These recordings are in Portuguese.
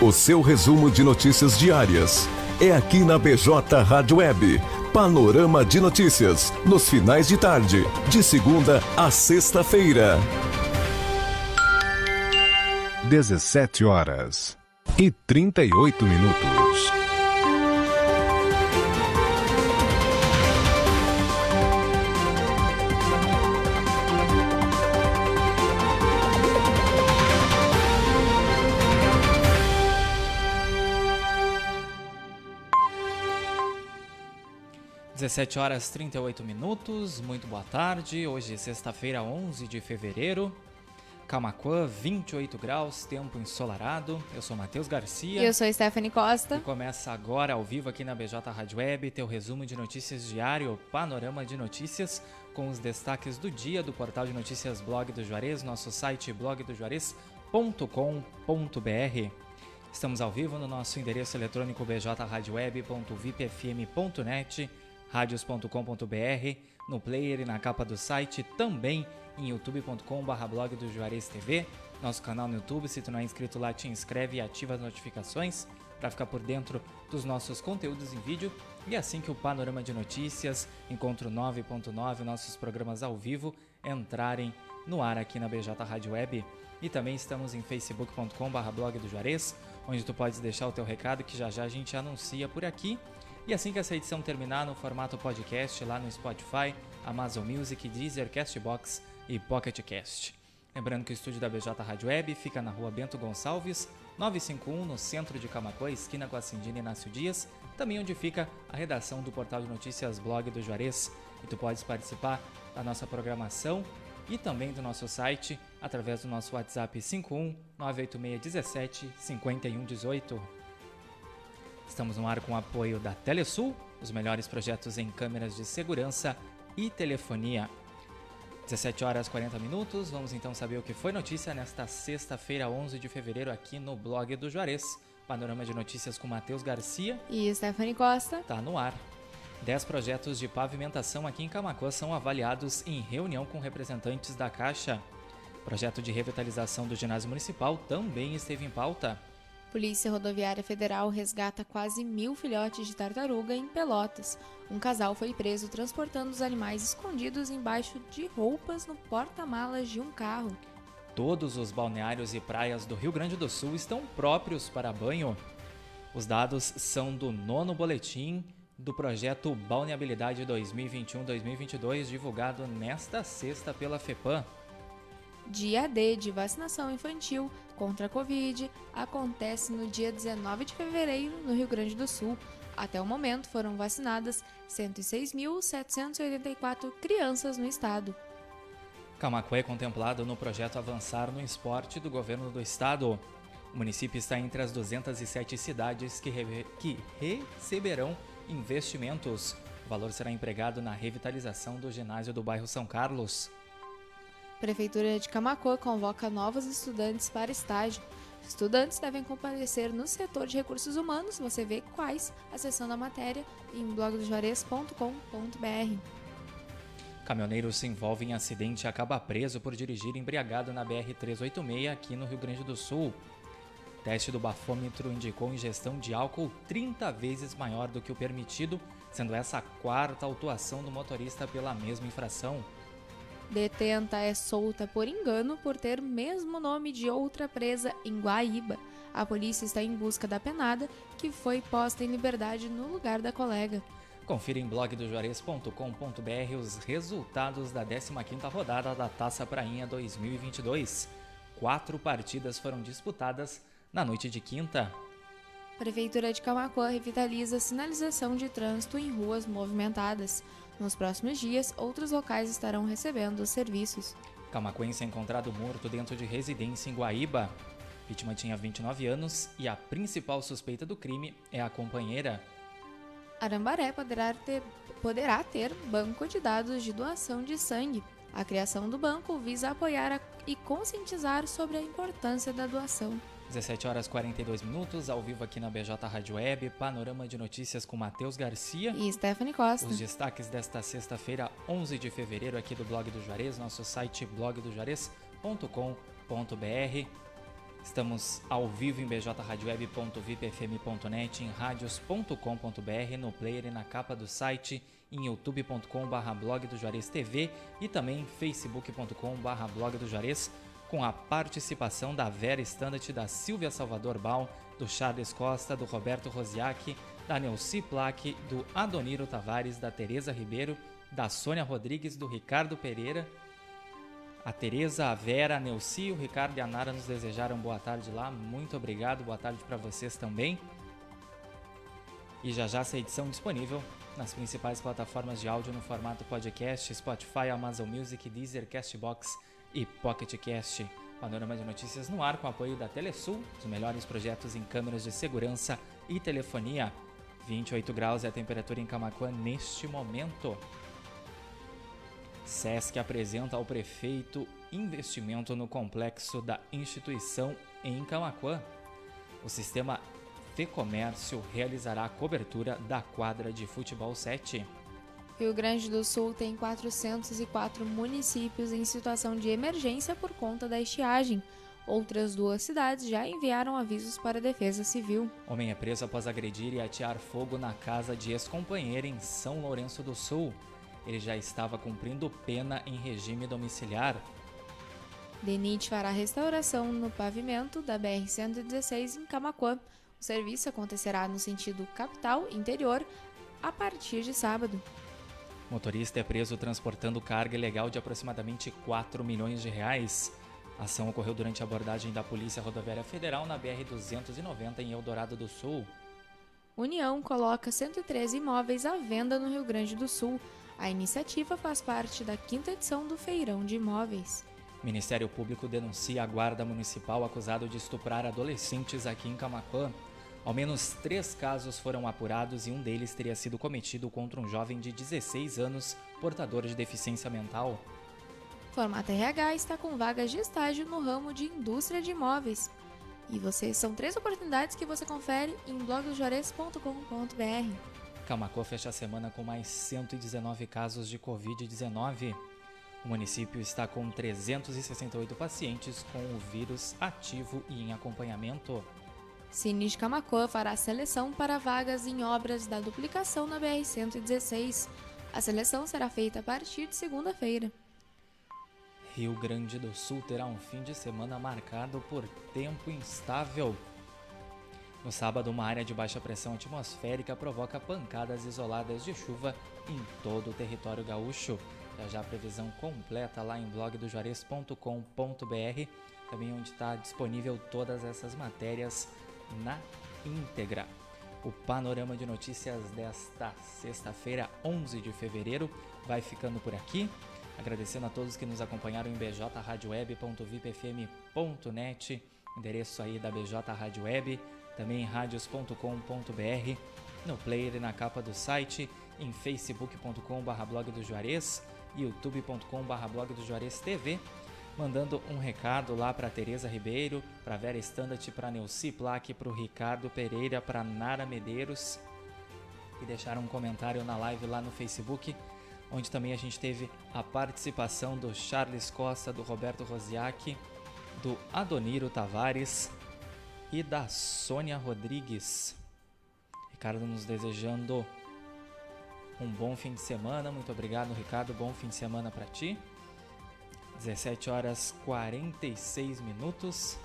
O seu resumo de notícias diárias é aqui na BJ Rádio Web. Panorama de notícias nos finais de tarde, de segunda a sexta-feira. 17 horas e 38 minutos. 17 horas 38 minutos, muito boa tarde. Hoje, sexta-feira, 11 de fevereiro. Camacuã, 28 graus, tempo ensolarado. Eu sou Matheus Garcia. E eu sou Stephanie Costa. E começa agora ao vivo aqui na BJ Rádio Web, teu resumo de notícias diário, panorama de notícias, com os destaques do dia do portal de notícias Blog do Juarez, nosso site blogdojuarez.com.br. Estamos ao vivo no nosso endereço eletrônico bjradioweb.vipfm.net radios.com.br, no player e na capa do site, também em youtube.com.br blog do Juarez TV, nosso canal no YouTube. Se tu não é inscrito lá, te inscreve e ativa as notificações para ficar por dentro dos nossos conteúdos em vídeo. E assim que o Panorama de Notícias, Encontro 9.9, nossos programas ao vivo entrarem no ar aqui na BJ Rádio Web. E também estamos em facebook.com.br blog do Juarez, onde tu podes deixar o teu recado que já já a gente anuncia por aqui. E assim que essa edição terminar no formato podcast lá no Spotify, Amazon Music, Deezer, Castbox e Pocket Cast. Lembrando que o estúdio da BJ Rádio Web fica na rua Bento Gonçalves, 951, no centro de Camacuã, esquina com a Cindina Inácio Dias, também onde fica a redação do portal de notícias Blog do Juarez. E tu podes participar da nossa programação e também do nosso site através do nosso WhatsApp 51 986 17 51 18. Estamos no ar com o apoio da Telesul, os melhores projetos em câmeras de segurança e telefonia. 17 horas 40 minutos, vamos então saber o que foi notícia nesta sexta-feira, 11 de fevereiro, aqui no blog do Juarez. Panorama de notícias com Matheus Garcia e Stephanie Costa. Tá no ar. Dez projetos de pavimentação aqui em Camacuã são avaliados em reunião com representantes da Caixa. Projeto de revitalização do ginásio municipal também esteve em pauta. Polícia Rodoviária Federal resgata quase mil filhotes de tartaruga em Pelotas. Um casal foi preso transportando os animais escondidos embaixo de roupas no porta-malas de um carro. Todos os balneários e praias do Rio Grande do Sul estão próprios para banho. Os dados são do nono boletim do projeto Balneabilidade 2021-2022, divulgado nesta sexta pela FEPAM. Dia D de vacinação infantil contra a Covid acontece no dia 19 de fevereiro no Rio Grande do Sul. Até o momento foram vacinadas 106.784 crianças no estado. Camacuã é contemplado no projeto Avançar no Esporte do governo do estado. O município está entre as 207 cidades que, que receberão investimentos. O valor será empregado na revitalização do ginásio do bairro São Carlos. Prefeitura de Camacoa convoca novos estudantes para estágio. Estudantes devem comparecer no setor de recursos humanos. Você vê quais acessando a matéria em blogdojuarez.com.br. Caminhoneiro se envolve em acidente e acaba preso por dirigir embriagado na BR-386 aqui no Rio Grande do Sul. Teste do bafômetro indicou ingestão de álcool 30 vezes maior do que o permitido, sendo essa a quarta autuação do motorista pela mesma infração. Detenta é solta por engano por ter mesmo nome de outra presa em Guaíba. A polícia está em busca da penada, que foi posta em liberdade no lugar da colega. Confira em blogdojuarez.com.br os resultados da 15ª rodada da Taça Prainha 2022. Quatro partidas foram disputadas na noite de quinta. Prefeitura de Camacuã revitaliza a sinalização de trânsito em ruas movimentadas. Nos próximos dias, outros locais estarão recebendo os serviços. Camacuense é encontrado morto dentro de residência em Guaíba. Vítima tinha 29 anos e a principal suspeita do crime é a companheira. Arambaré poderá ter, poderá ter banco de dados de doação de sangue. A criação do banco visa apoiar a, e conscientizar sobre a importância da doação. 17 horas 42 minutos, ao vivo aqui na BJ Rádio Web, panorama de notícias com Matheus Garcia e Stephanie Costa. Os destaques desta sexta-feira, 11 de fevereiro, aqui do Blog do Juarez, nosso site blogdojuarez.com.br. Estamos ao vivo em bjradioweb.vipfm.net, em radios.com.br, no player e na capa do site, em youtube.com.br blog do Juarez TV e também facebook.com.br blog do Juarez, com a participação da Vera Standard, da Silvia Salvador Bal, do Charles Costa, do Roberto Rosiak, da Neuci Plaque, do Adoniro Tavares, da Tereza Ribeiro, da Sônia Rodrigues, do Ricardo Pereira, a Tereza, a Vera, a Neuci, o Ricardo e a Nara nos desejaram boa tarde lá. Muito obrigado, boa tarde para vocês também. E já já essa edição disponível nas principais plataformas de áudio no formato podcast, Spotify, Amazon Music, Deezer, Castbox e Pocket Cast. Panorama de notícias no ar com apoio da Telesul, os melhores projetos em câmeras de segurança e telefonia. 28 graus é a temperatura em Camacuã neste momento. SESC apresenta ao prefeito investimento no complexo da instituição em Camaquã. O sistema Fecomércio realizará a cobertura da quadra de futebol 7. Rio Grande do Sul tem 404 municípios em situação de emergência por conta da estiagem. Outras duas cidades já enviaram avisos para a Defesa Civil. Homem é preso após agredir e atear fogo na casa de ex-companheira em São Lourenço do Sul ele já estava cumprindo pena em regime domiciliar. DENIT fará restauração no pavimento da BR-116 em Camaquã. O serviço acontecerá no sentido capital-interior a partir de sábado. Motorista é preso transportando carga ilegal de aproximadamente 4 milhões de reais. A ação ocorreu durante a abordagem da Polícia Rodoviária Federal na BR-290 em Eldorado do Sul. União coloca 113 imóveis à venda no Rio Grande do Sul. A iniciativa faz parte da quinta edição do Feirão de Imóveis. Ministério Público denuncia a guarda municipal acusado de estuprar adolescentes aqui em Camacuã. Ao menos três casos foram apurados e um deles teria sido cometido contra um jovem de 16 anos, portador de deficiência mental. Formata RH está com vagas de estágio no ramo de indústria de imóveis. E você são três oportunidades que você confere em blogdojores.com.br. Camacô fecha a semana com mais 119 casos de Covid-19. O município está com 368 pacientes com o vírus ativo e em acompanhamento. Cine de Camacô fará seleção para vagas em obras da duplicação na BR-116. A seleção será feita a partir de segunda-feira. Rio Grande do Sul terá um fim de semana marcado por tempo instável. No sábado, uma área de baixa pressão atmosférica provoca pancadas isoladas de chuva em todo o território gaúcho. Já já a previsão completa lá em blogdojuarez.com.br, também onde está disponível todas essas matérias na íntegra. O panorama de notícias desta sexta-feira, 11 de fevereiro, vai ficando por aqui. Agradecendo a todos que nos acompanharam em bjradioweb.vipfm.net, endereço aí da BJ Rádio Web também em radios.com.br, no player e na capa do site, em facebook.com.br blog do Juarez, youtube.com.br blog do Juarez TV, mandando um recado lá para Tereza Ribeiro, para Vera Standard, para Neuci Plaque, para o Ricardo Pereira, para Nara Medeiros e deixaram um comentário na live lá no Facebook, onde também a gente teve a participação do Charles Costa, do Roberto Rosiak, do Adoniro Tavares, e da Sônia Rodrigues. Ricardo nos desejando um bom fim de semana. Muito obrigado, Ricardo. Bom fim de semana para ti. 17 horas 46 minutos.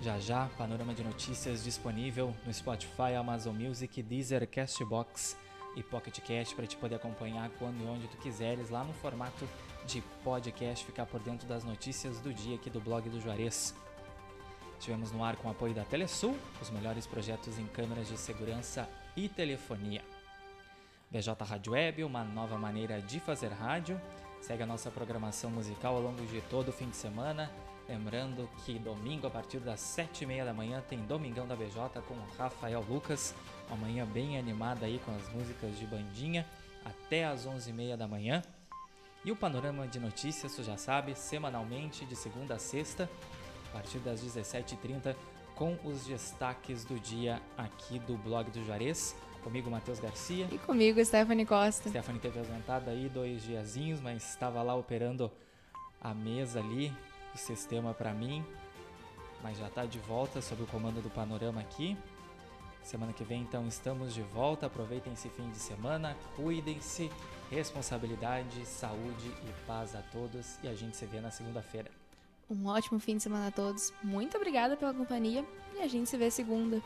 Já já, panorama de notícias disponível no Spotify, Amazon Music, Deezer, Castbox e Pocket Cast para te poder acompanhar quando e onde tu quiseres lá no formato de podcast, ficar por dentro das notícias do dia aqui do blog do Juarez. Estivemos no ar com o apoio da Telesul, os melhores projetos em câmeras de segurança e telefonia. BJ Rádio Web, uma nova maneira de fazer rádio. Segue a nossa programação musical ao longo de todo o fim de semana. Lembrando que domingo, a partir das sete e meia da manhã, tem Domingão da BJ com Rafael Lucas. Uma manhã bem animada aí com as músicas de bandinha, até às onze e meia da manhã. E o panorama de notícias, tu já sabe, semanalmente, de segunda a sexta, a partir das 17h30 com os destaques do dia aqui do blog do Juarez. Comigo, Matheus Garcia. E comigo, Stephanie Costa. Stephanie teve ausentada aí dois diazinhos, mas estava lá operando a mesa ali, o sistema para mim. mas já está de volta sob o comando do Panorama aqui. Semana que vem, então, estamos de volta. Aproveitem esse fim de semana, cuidem-se, responsabilidade, saúde e paz a todos. E a gente se vê na segunda-feira. Um ótimo fim de semana a todos. Muito obrigada pela companhia e a gente se vê segunda.